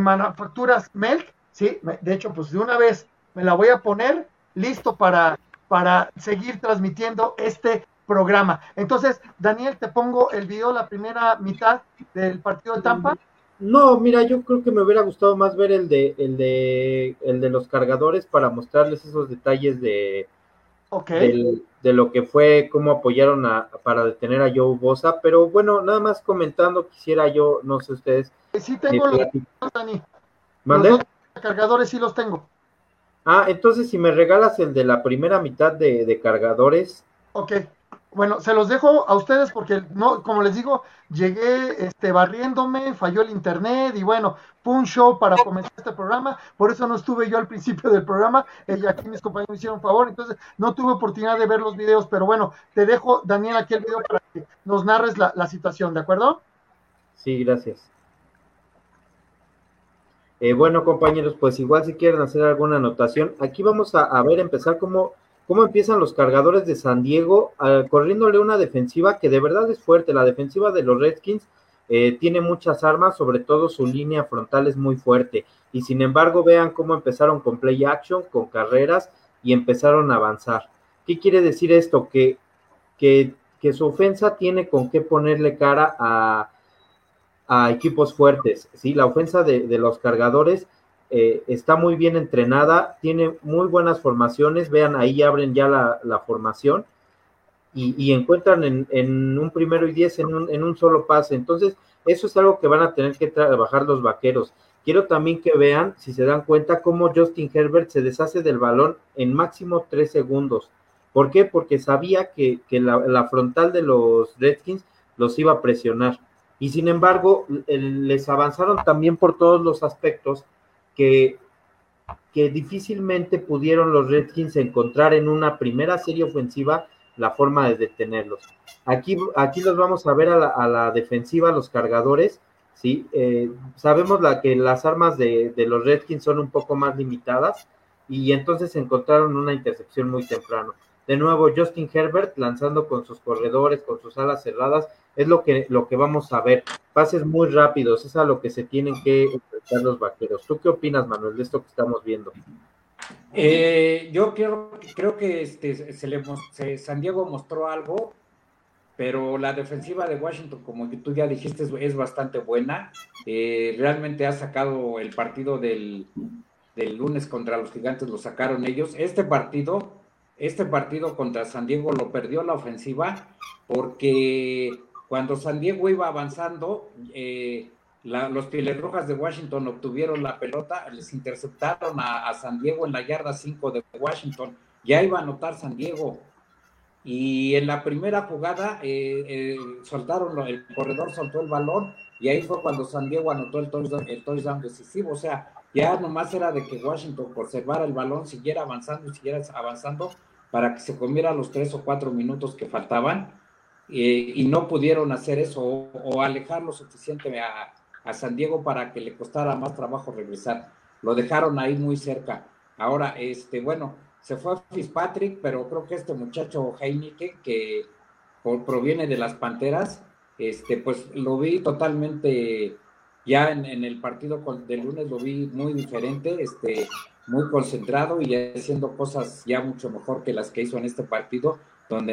manufacturas Melk, sí, de hecho, pues de una vez me la voy a poner listo para, para seguir transmitiendo este programa. Entonces, Daniel, te pongo el video, la primera mitad del partido de Tampa. No, mira, yo creo que me hubiera gustado más ver el de, el de, el de los cargadores para mostrarles esos detalles de, de lo que fue, cómo apoyaron a, para detener a Joe Bosa, pero bueno, nada más comentando, quisiera yo, no sé ustedes. Sí tengo los, Dani. Los cargadores sí los tengo. Ah, entonces si me regalas el de la primera mitad de, de cargadores. Ok. Bueno, se los dejo a ustedes porque no, como les digo, llegué este barriéndome, falló el internet y bueno, fue un show para comenzar este programa, por eso no estuve yo al principio del programa, y aquí mis compañeros me hicieron favor, entonces no tuve oportunidad de ver los videos, pero bueno, te dejo, Daniel, aquí el video para que nos narres la, situación, ¿de acuerdo? Sí, gracias. Eh, bueno, compañeros, pues igual si quieren hacer alguna anotación, aquí vamos a, a ver, empezar como cómo empiezan los cargadores de San Diego uh, corriéndole una defensiva que de verdad es fuerte. La defensiva de los Redskins eh, tiene muchas armas, sobre todo su línea frontal es muy fuerte. Y sin embargo, vean cómo empezaron con play action, con carreras y empezaron a avanzar. ¿Qué quiere decir esto? Que, que, su ofensa tiene con qué ponerle cara a, a equipos fuertes. ¿sí? La ofensa de los cargadores eh, está muy bien entrenada, tiene muy buenas formaciones, vean, ahí abren ya la, formación y, encuentran en, un primero y diez en un, en un solo pase. Entonces, eso es algo que van a tener que trabajar los vaqueros. Quiero también que vean, si se dan cuenta, cómo Justin Herbert se deshace del balón en máximo tres segundos. ¿Por qué? Porque sabía que, la, frontal de los Redskins los iba a presionar. Y sin embargo, les avanzaron también por todos los aspectos que, difícilmente pudieron los Redskins encontrar en una primera serie ofensiva la forma de detenerlos. Aquí, aquí los vamos a ver a la, defensiva, los cargadores, ¿sí? Eh, sabemos la, que las armas de, de, los Redskins son un poco más limitadas y entonces encontraron una intercepción muy temprano. De nuevo, Justin Herbert lanzando con sus corredores, con sus alas cerradas, es lo que, lo que vamos a ver. Pases muy rápidos, es a lo que se tienen que enfrentar los vaqueros. ¿Tú qué opinas, Manuel, de esto que estamos viendo? Eh, yo quiero, creo que este, se le, San Diego mostró algo, pero la defensiva de Washington, como tú ya dijiste, es, bastante buena. Eh, realmente ha sacado el partido del, del lunes contra los gigantes, lo sacaron ellos. Este partido este partido contra San Diego lo perdió la ofensiva porque cuando San Diego iba avanzando, eh, los Pieles Rojas de Washington obtuvieron la pelota, les interceptaron a, San Diego en la yarda 5 de Washington, ya iba a anotar San Diego. Y en la primera jugada eh, eh, el corredor soltó el balón y ahí fue cuando San Diego anotó el touchdown, el decisivo. O sea, ya nomás era de que Washington conservara el balón, siguiera avanzando y siguiera avanzando para que se comiera los tres o cuatro minutos que faltaban eh, y no pudieron hacer eso o, alejar lo suficiente a, San Diego para que le costara más trabajo regresar. Lo dejaron ahí muy cerca. Ahora, este, bueno, se fue Fitzpatrick, pero creo que este muchacho Heineken, que proviene de las Panteras, este, pues lo vi totalmente ya en, el partido del lunes lo vi muy diferente, este, muy concentrado y haciendo cosas ya mucho mejor que las que hizo en este partido, donde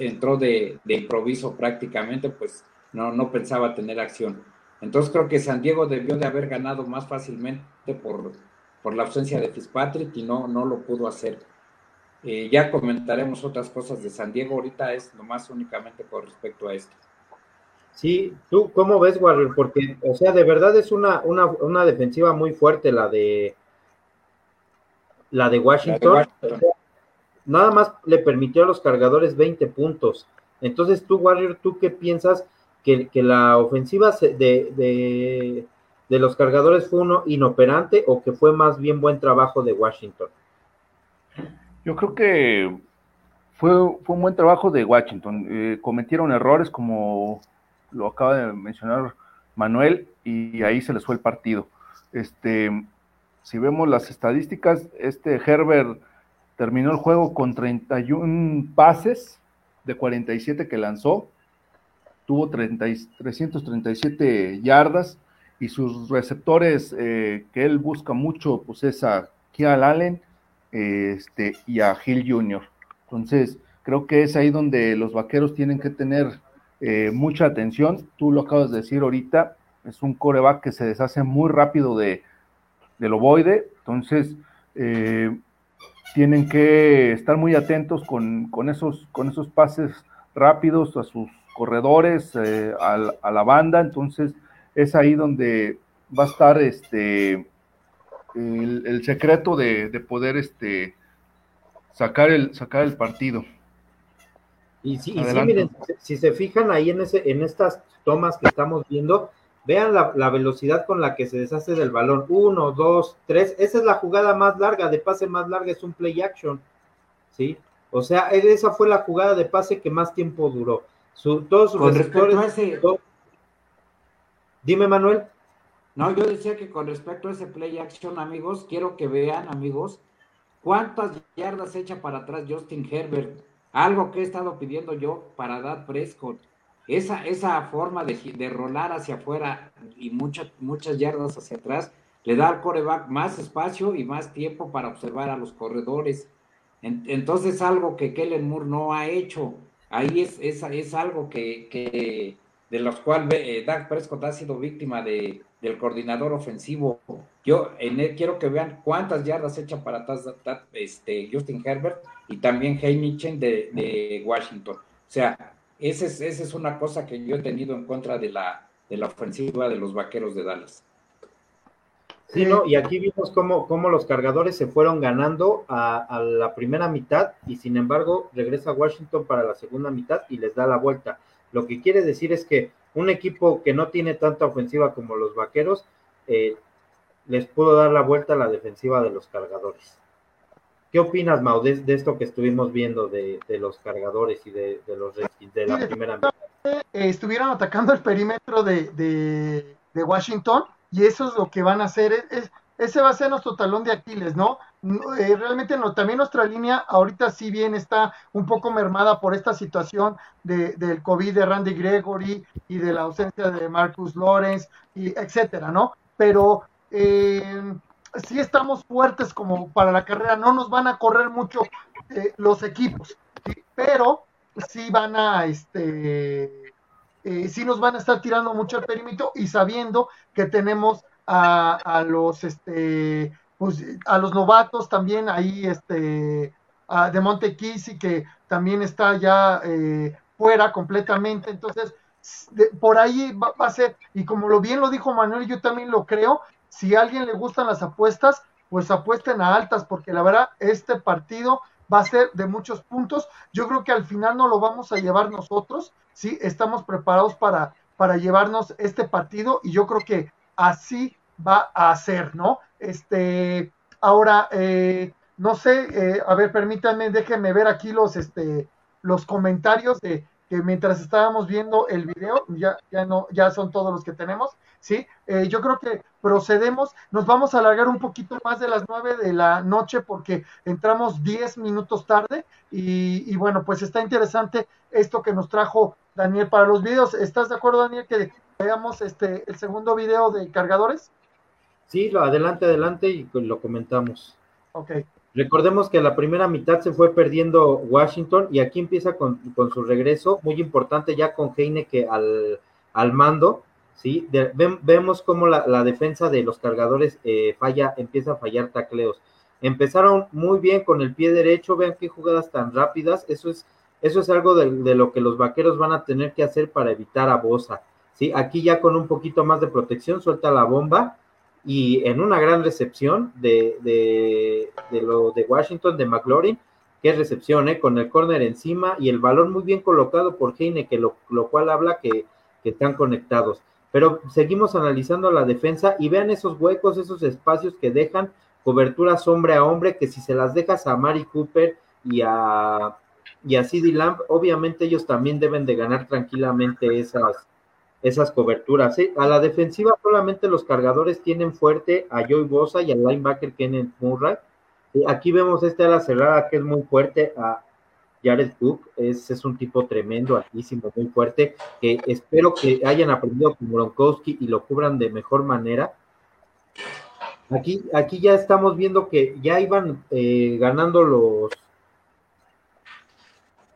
entró de, improviso prácticamente, pues no, no pensaba tener acción. Entonces creo que San Diego debió de haber ganado más fácilmente por, por la ausencia de Fitzpatrick y no, no lo pudo hacer. Eh, ya comentaremos otras cosas de San Diego, ahorita es nomás únicamente con respecto a esto. Sí, ¿tú cómo ves, Warrior? Porque, o sea, de verdad es una, una, defensiva muy fuerte la de la de Washington. Nada más le permitió a los cargadores 20 puntos. Entonces, tú, Warrior, ¿tú qué piensas que, la ofensiva de, de, de, los cargadores fue uno inoperante o que fue más bien buen trabajo de Washington? Yo creo que fue, fue un buen trabajo de Washington. Eh, cometieron errores como lo acaba de mencionar Manuel, y ahí se les fue el partido. Este, si vemos las estadísticas, este Herbert terminó el juego con 31 pases de 47 que lanzó, tuvo 337 yardas y sus receptores eh, que él busca mucho, pues es a Kial Allen este, y a Hill Jr. Entonces, creo que es ahí donde los vaqueros tienen que tener eh, mucha atención. Tú lo acabas de decir ahorita, es un coreback que se deshace muy rápido de, del ovoide, entonces eh, tienen que estar muy atentos con, esos, con esos pases rápidos a sus corredores, eh, a, la banda, entonces es ahí donde va a estar este el, secreto de, de, poder este sacar el sacar el partido. Y sí, miren, si se fijan ahí en, ese, en estas tomas que estamos viendo, vean la, velocidad con la que se deshace del balón. Uno, dos, tres. Esa es la jugada más larga, de pase más larga, es un play action. ¿Sí? O sea, esa fue la jugada de pase que más tiempo duró. todos sus receptores. Dime, Manuel. No, yo decía que con respecto a ese play action, amigos, quiero que vean, amigos, cuántas yardas echa para atrás Justin Herbert algo que he estado pidiendo yo para dar Prescott. Esa, esa forma de, de rolar hacia afuera y muchas, muchas yardas hacia atrás le da al coreback más espacio y más tiempo para observar a los corredores. entonces, algo que Kellen Moore no ha hecho. Ahí es, es, es algo que, que, de los cuales eh, Doug Prescott ha sido víctima de, del coordinador ofensivo. Yo en quiero que vean cuántas yardas echan para atrás este, Justin Herbert y también Heineken de, de Washington. O sea, esa es, esa es una cosa que yo he tenido en contra de la, de la ofensiva de los vaqueros de Dallas. Sí, ¿no? Y aquí vimos cómo, los cargadores se fueron ganando a, a, la primera mitad y sin embargo regresa Washington para la segunda mitad y les da la vuelta. Lo que quiere decir es que un equipo que no tiene tanta ofensiva como los vaqueros eh, les pudo dar la vuelta a la defensiva de los cargadores. ¿Qué opinas, Mau, de, esto que estuvimos viendo de, los cargadores y de, los de la primera mitad? Eh, estuvieron atacando el perímetro de, Washington y eso es lo que van a hacer. Es, ese va a ser nuestro talón de Aquiles, ¿no? Eh, realmente no, también nuestra línea ahorita sí bien está un poco mermada por esta situación de, del COVID de Randy Gregory y de la ausencia de Marcus Lawrence y etcétera, ¿no? Pero eh, sí estamos fuertes como para la carrera, no nos van a correr mucho eh, los equipos, pero sí van a, este, eh, sí nos van a estar tirando mucho el perímetro y sabiendo que tenemos a, a los, este, pues, a los novatos también ahí, este, a de Montequisi que también está ya eh, fuera completamente, entonces por ahí va, va, a ser, y como lo bien lo dijo Manuel, yo también lo creo, si a alguien le gustan las apuestas, pues apuesten a altas, porque la verdad, este partido va a ser de muchos puntos. Yo creo que al final no lo vamos a llevar nosotros, ¿sí? Estamos preparados para, para llevarnos este partido y yo creo que así va a ser, ¿no? Este, ahora, eh, no sé, eh, a ver, permítanme, déjenme ver aquí los, este, los comentarios de que mientras estábamos viendo el video, ya, ya no, ya son todos los que tenemos, ¿sí? Eh, yo creo que procedemos, nos vamos a alargar un poquito más de las nueve de la noche porque entramos diez minutos tarde y, y, bueno, pues está interesante esto que nos trajo Daniel para los videos. ¿Estás de acuerdo, Daniel, que veamos este, el segundo video de cargadores? Sí, lo, adelante, adelante y lo comentamos. Ok. Recordemos que la primera mitad se fue perdiendo Washington y aquí empieza con, con su regreso, muy importante ya con Heineke al, al mando, ¿sí? Vemos cómo la, defensa de los cargadores eh, falla, empieza a fallar tacleos. Empezaron muy bien con el pie derecho, vean qué jugadas tan rápidas, eso es, eso es algo de, lo que los vaqueros van a tener que hacer para evitar a Bosa, ¿sí? Aquí ya con un poquito más de protección, suelta la bomba, y en una gran recepción de, de, lo de Washington, de McLaurin, es recepción, ¿eh? con el córner encima y el balón muy bien colocado por Heine, que lo, lo cual habla que, que, están conectados. Pero seguimos analizando la defensa y vean esos huecos, esos espacios que dejan coberturas hombre a hombre, que si se las dejas a Mari Cooper y a, y a Lamb, obviamente ellos también deben de ganar tranquilamente esas, esas coberturas. ¿sí? A la defensiva solamente los cargadores tienen fuerte a Joey Bosa y al linebacker Kenneth Murray. Aquí vemos este a la cerrada que es muy fuerte a Jared Cook, es, es un tipo tremendo, altísimo, muy fuerte, que espero que hayan aprendido con Gronkowski y lo cubran de mejor manera. Aquí, aquí ya estamos viendo que ya iban eh, ganando los,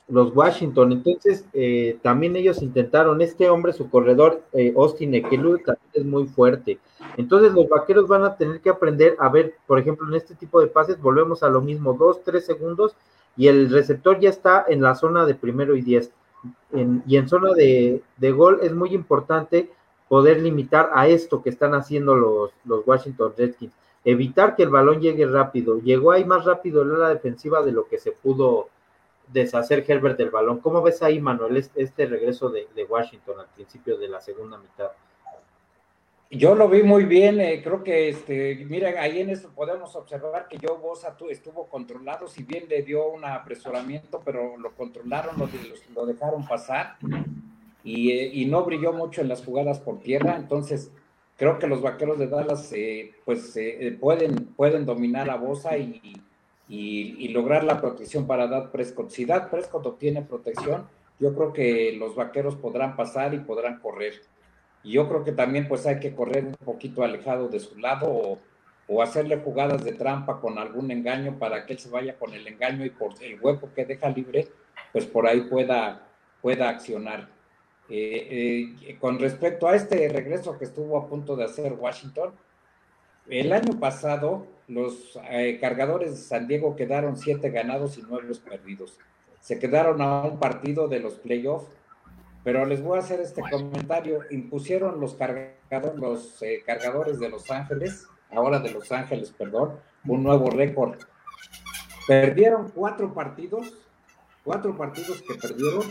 los Washington. Entonces, eh, también ellos intentaron, este hombre, su corredor, eh, Austin Ekelu, también es muy fuerte. Entonces, los vaqueros van a tener que aprender a ver, por ejemplo, en este tipo de pases, volvemos a lo mismo, dos, tres segundos, y el receptor ya está en la zona de primero y diez. En, y en zona de, gol es muy importante poder limitar a esto que están haciendo los, Washington Redskins. Evitar que el balón llegue rápido. Llegó ahí más rápido en la defensiva de lo que se pudo deshacer Herbert del balón. ¿Cómo ves ahí, Manuel, este regreso de Washington al principio de la segunda mitad? Yo lo vi muy bien, eh, creo que, este, mira, ahí en eso podemos observar que Joe Bosa estuvo controlado, si bien le dio un apresuramiento, pero lo controlaron, lo, dejaron pasar y, eh, y, no brilló mucho en las jugadas por tierra, entonces creo que los vaqueros de Dallas eh, pues eh, pueden, pueden dominar a Bosa y, y, y, lograr la protección para Dad Prescott. Si Dad Prescott obtiene protección, yo creo que los vaqueros podrán pasar y podrán correr. Y yo creo que también pues hay que correr un poquito alejado de su lado o, hacerle jugadas de trampa con algún engaño para que él se vaya con el engaño y por el hueco que deja libre, pues por ahí pueda, pueda accionar. Eh, eh, con respecto a este regreso que estuvo a punto de hacer Washington, el año pasado los eh, cargadores de San Diego quedaron siete ganados y nueve perdidos. Se quedaron a un partido de los playoffs, pero les voy a hacer este comentario. Impusieron los, cargadores, los eh, cargadores de Los Ángeles, ahora de Los Ángeles, perdón, un nuevo récord. Perdieron cuatro partidos, cuatro partidos que perdieron,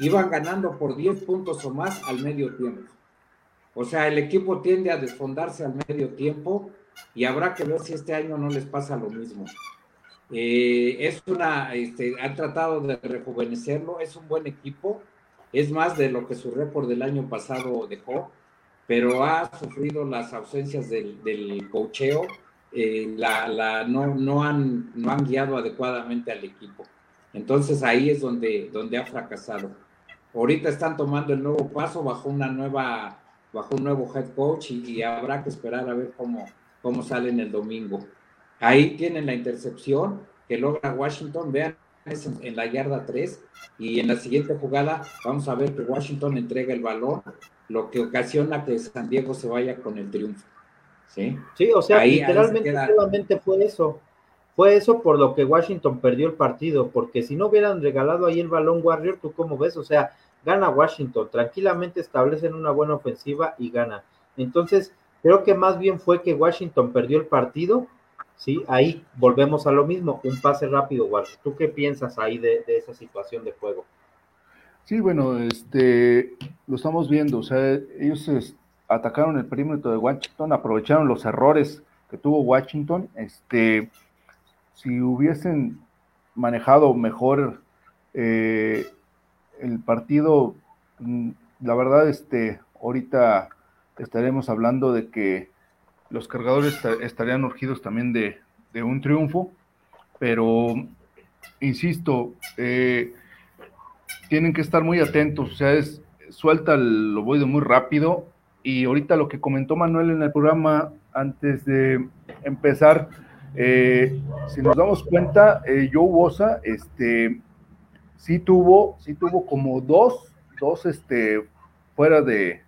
iban ganando por 10 puntos o más al medio tiempo. O sea, el equipo tiende a desfondarse al medio tiempo y habrá que ver si este año no les pasa lo mismo. Eh, es una, este, han tratado de rejuvenecerlo, es un buen equipo, es más de lo que su récord del año pasado dejó, pero ha sufrido las ausencias del, del cocheo, eh, la, la, no, no, han, no han guiado adecuadamente al equipo. Entonces ahí es donde, donde ha fracasado. Ahorita están tomando el nuevo paso bajo una nueva, bajo un nuevo head coach y, y habrá que esperar a ver cómo, cómo salen el domingo. Ahí tienen la intercepción que logra Washington, vean, en, en, la yarda 3 y en la siguiente jugada vamos a ver que Washington entrega el balón, lo que ocasiona que San Diego se vaya con el triunfo. Sí, sí o sea, ahí, literalmente ahí solamente fue eso. Fue eso por lo que Washington perdió el partido, porque si no hubieran regalado ahí el balón Warrior, ¿tú cómo ves? O sea, gana Washington, tranquilamente establecen una buena ofensiva y gana. Entonces, creo que más bien fue que Washington perdió el partido, ¿sí? Ahí volvemos a lo mismo, un pase rápido, Walter. ¿Tú qué piensas ahí de, esa situación de juego? Sí, bueno, este, lo estamos viendo, o sea, ellos atacaron el perímetro de Washington, aprovecharon los errores que tuvo Washington. Este, si hubiesen manejado mejor eh, el partido, mm, la verdad, este, ahorita estaremos hablando de que los cargadores estarían urgidos también de, un triunfo, pero insisto, eh, tienen que estar muy atentos, o sea, es, suelta el ovoide muy rápido y ahorita lo que comentó Manuel en el programa antes de empezar, eh, si nos damos cuenta, eh, Joe Bosa, este, sí tuvo, sí tuvo como dos, dos, este, fuera de,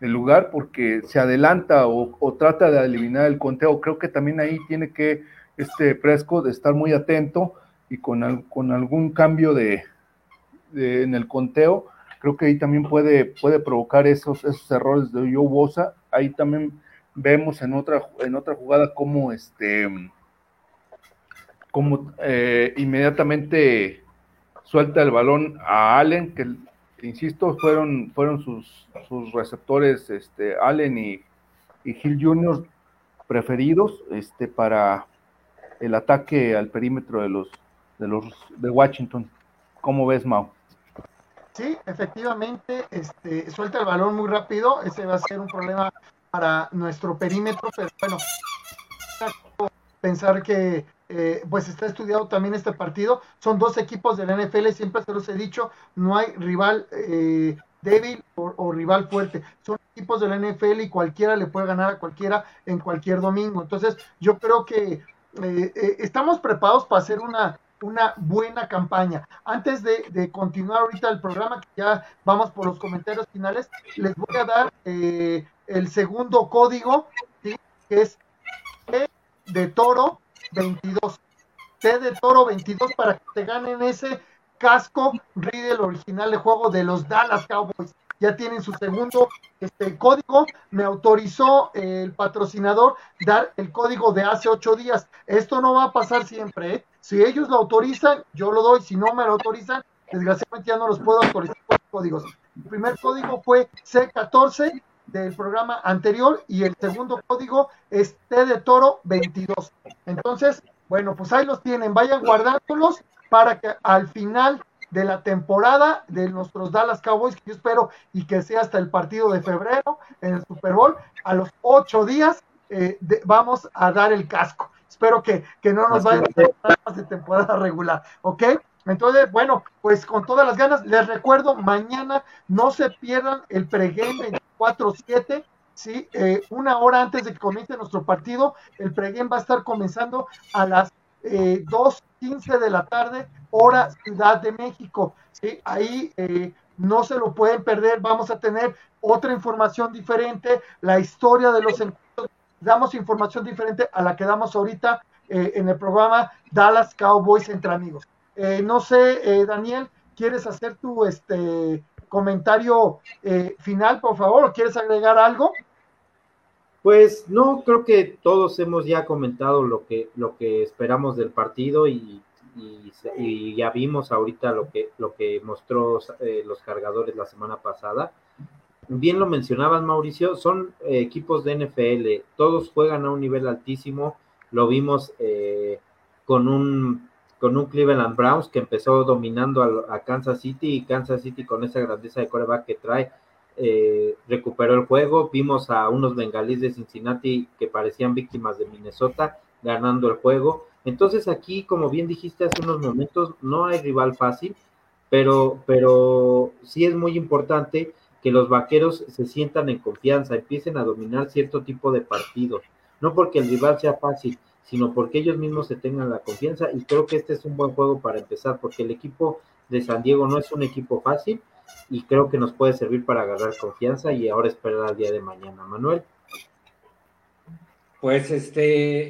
del lugar porque se adelanta o, trata de eliminar el conteo. Creo que también ahí tiene que este Presco de estar muy atento y con, con algún cambio de, en el conteo, creo que ahí también puede, puede provocar esos, esos errores de Joe Bosa. Ahí también vemos en otra, en otra jugada cómo este como eh, inmediatamente suelta el balón a Allen, que insisto, fueron, fueron sus, sus receptores, este, Allen y, y Hill Jr. preferidos este, para el ataque al perímetro de los de los de Washington. ¿Cómo ves, Mau? Sí, efectivamente, este, suelta el balón muy rápido, ese va a ser un problema para nuestro perímetro, pero bueno, pensar que eh, pues está estudiado también este partido. Son dos equipos de la NFL, siempre se los he dicho, no hay rival eh, débil o, rival fuerte. Son equipos de la NFL y cualquiera le puede ganar a cualquiera en cualquier domingo. Entonces, yo creo que eh, estamos preparados para hacer una, una buena campaña. Antes de, continuar ahorita el programa, que ya vamos por los comentarios finales, les voy a dar el segundo código, que es de Toro 22. T de Toro 22 para que te ganen ese casco Riddle original de juego de los Dallas Cowboys. Ya tienen su segundo este, código. Me autorizó el patrocinador dar el código de hace ocho días. Esto no va a pasar siempre. ¿eh? Si ellos lo autorizan, yo lo doy. Si no me lo autorizan, desgraciadamente ya no los puedo autorizar con códigos. El primer código fue C14 del programa anterior y el segundo código es T de Toro 22. Entonces, bueno, pues ahí los tienen, vayan guardándolos para que al final de la temporada de nuestros Dallas Cowboys, que yo espero y que sea hasta el partido de febrero en el Super Bowl, a los ocho días eh, vamos a dar el casco. Espero que, no nos vayan a de temporada regular, ¿ok? Entonces, bueno, pues con todas las ganas, les recuerdo, mañana no se pierdan el pregame 24-7, ¿sí? Eh, una hora antes de que comience nuestro partido, el pregame va a estar comenzando a las eh, 2.15 de la tarde, hora Ciudad de México, ¿sí? Ahí eh, no se lo pueden perder, vamos a tener otra información diferente, la historia de los encuentros, damos información diferente a la que damos ahorita eh, en el programa Dallas Cowboys entre amigos. Eh, no sé, eh, Daniel, ¿quieres hacer tu este comentario eh, final, por favor? ¿Quieres agregar algo? Pues no, creo que todos hemos ya comentado lo que, lo que esperamos del partido y, ya vimos ahorita lo que, lo que mostró los cargadores la semana pasada. Bien lo mencionabas, Mauricio, son equipos de NFL, todos juegan a un nivel altísimo, lo vimos con un con un Cleveland Browns que empezó dominando a, Kansas City y Kansas City con esa grandeza de coreback que trae eh, recuperó el juego. Vimos a unos bengalíes de Cincinnati que parecían víctimas de Minnesota ganando el juego. Entonces aquí, como bien dijiste hace unos momentos, no hay rival fácil, pero, pero sí es muy importante que los vaqueros se sientan en confianza, empiecen a dominar cierto tipo de partidos. No porque el rival sea fácil, sino porque ellos mismos se tengan la confianza y creo que este es un buen juego para empezar porque el equipo de San Diego no es un equipo fácil y creo que nos puede servir para agarrar confianza y ahora esperar al día de mañana. Manuel. Pues este,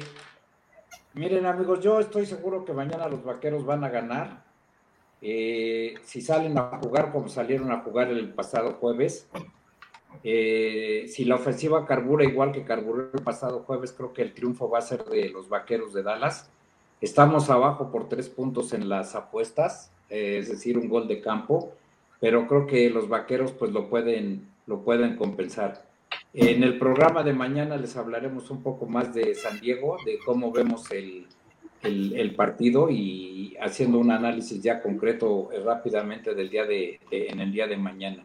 miren amigos, yo estoy seguro que mañana los vaqueros van a ganar. Eh, si salen a jugar como salieron a jugar el pasado jueves, eh, si la ofensiva carbura igual que carburó el pasado jueves, creo que el triunfo va a ser de los vaqueros de Dallas. Estamos abajo por tres puntos en las apuestas, eh, es decir, un gol de campo, pero creo que los vaqueros pues lo pueden, lo pueden compensar. En el programa de mañana les hablaremos un poco más de San Diego, de cómo vemos el, el, partido y haciendo un análisis ya concreto eh, rápidamente del día de, en el día de mañana.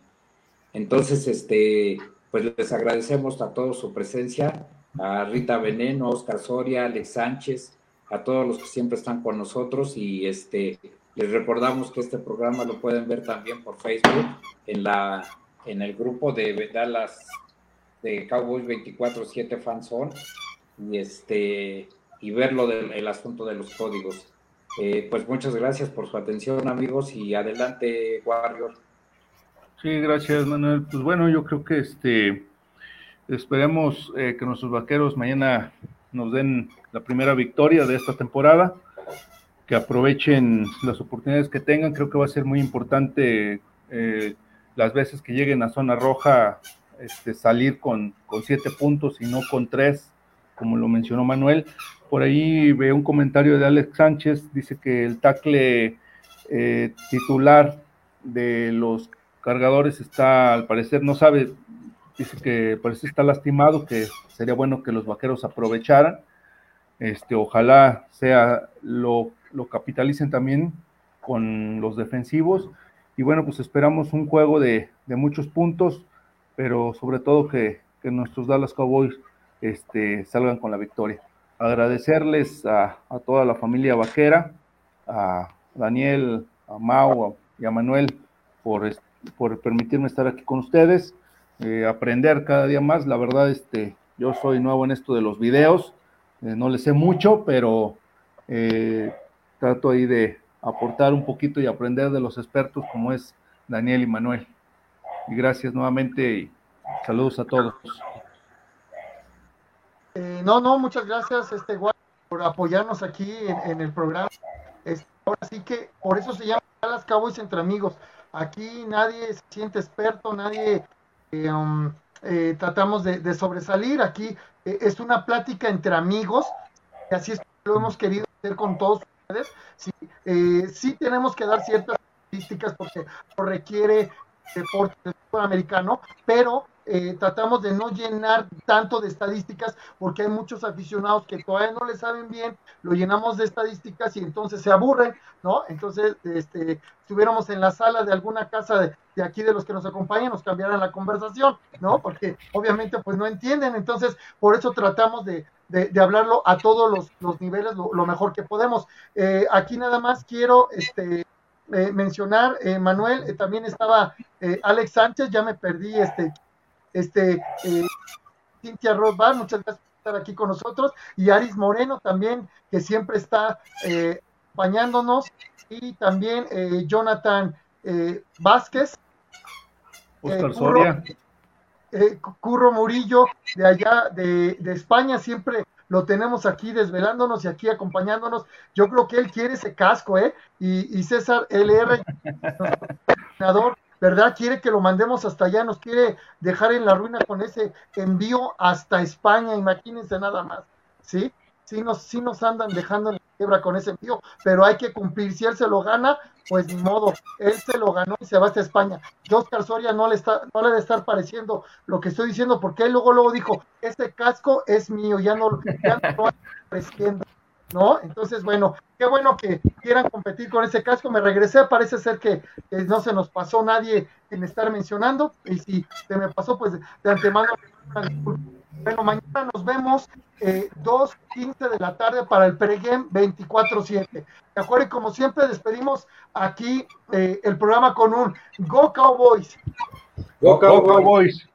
Entonces, este, pues les agradecemos a todos su presencia, a Rita Veneno, Oscar Soria, Alex Sánchez, a todos los que siempre están con nosotros y este les recordamos que este programa lo pueden ver también por Facebook en la en el grupo de Dallas de Cowboys 24/7 Fanzone y este y ver lo del el asunto de los códigos. Eh, pues muchas gracias por su atención, amigos, y adelante, Warrior. Sí, gracias, Manuel. Pues bueno, yo creo que este esperemos eh, que nuestros vaqueros mañana nos den la primera victoria de esta temporada, que aprovechen las oportunidades que tengan. Creo que va a ser muy importante eh, las veces que lleguen a zona roja este, salir con, con siete puntos y no con tres, como lo mencionó Manuel. Por ahí veo un comentario de Alex Sánchez, dice que el tackle eh, titular de los cargadores está, al parecer, no sabe, dice que parece está lastimado, que sería bueno que los vaqueros aprovecharan. Este, ojalá sea lo, lo capitalicen también con los defensivos. Y bueno, pues esperamos un juego de, de muchos puntos, pero sobre todo que, que nuestros Dallas Cowboys este, salgan con la victoria agradecerles a, toda la familia vaquera, a Daniel, a Mau y a Manuel por, por permitirme estar aquí con ustedes, eh, aprender cada día más. La verdad, este, yo soy nuevo en esto de los videos, eh, no le sé mucho, pero eh, trato ahí de aportar un poquito y aprender de los expertos como es Daniel y Manuel. Y gracias nuevamente y saludos a todos. No, no, muchas gracias, este por apoyarnos aquí en, el programa. ahora sí que por eso se llama las Cowboys entre amigos. Aquí nadie se siente experto, nadie eh, um, eh, tratamos de, sobresalir. Aquí es una plática entre amigos, y así es lo hemos querido hacer con todos ustedes. Sí, sí tenemos que dar ciertas estadísticas porque lo requiere deporte americano, pero eh, tratamos de no llenar tanto de estadísticas porque hay muchos aficionados que todavía no le saben bien, lo llenamos de estadísticas y entonces se aburren, ¿no? Entonces, este, estuviéramos en la sala de alguna casa de, aquí de los que nos acompañan, nos cambiaran la conversación, ¿no? Porque obviamente pues no entienden, entonces por eso tratamos de, de, hablarlo a todos los, niveles lo, mejor que podemos. Eh, aquí nada más quiero este, eh, mencionar, Manuel, también estaba Alex Sánchez, ya me perdí este este, eh, Cintia Rothbard, muchas gracias por estar aquí con nosotros, y Aris Moreno también, que siempre está eh, acompañándonos, y también eh, Jonathan eh, Vázquez. Soria. Curro Murillo, de allá de, de España, siempre lo tenemos aquí desvelándonos y aquí acompañándonos. Yo creo que él quiere ese casco, ¿eh? Y, y César LR, ¿verdad? Quiere que lo mandemos hasta allá, nos quiere dejar en la ruina con ese envío hasta España, imagínense nada más, ¿sí? Sí nos, sí nos andan dejando en la quiebra con ese envío, pero hay que cumplir, si él se lo gana, pues ni modo, él se lo ganó y se va hasta España. Yo, Oscar Soria no le, está, no le debe estar pareciendo lo que estoy diciendo, porque él luego, luego dijo, este casco es mío, ya no, ya no estoy ¿no? Entonces, bueno, qué bueno que quieran competir con ese casco. Me regresé, parece ser que, no se nos pasó nadie en estar mencionando. Y si se me pasó, pues de antemano. Bueno, mañana nos vemos eh, 2.15 de la tarde para el pregame 24-7. De acuerdo, y como siempre, despedimos aquí eh, el programa con un Go Cowboys. Go Cowboys.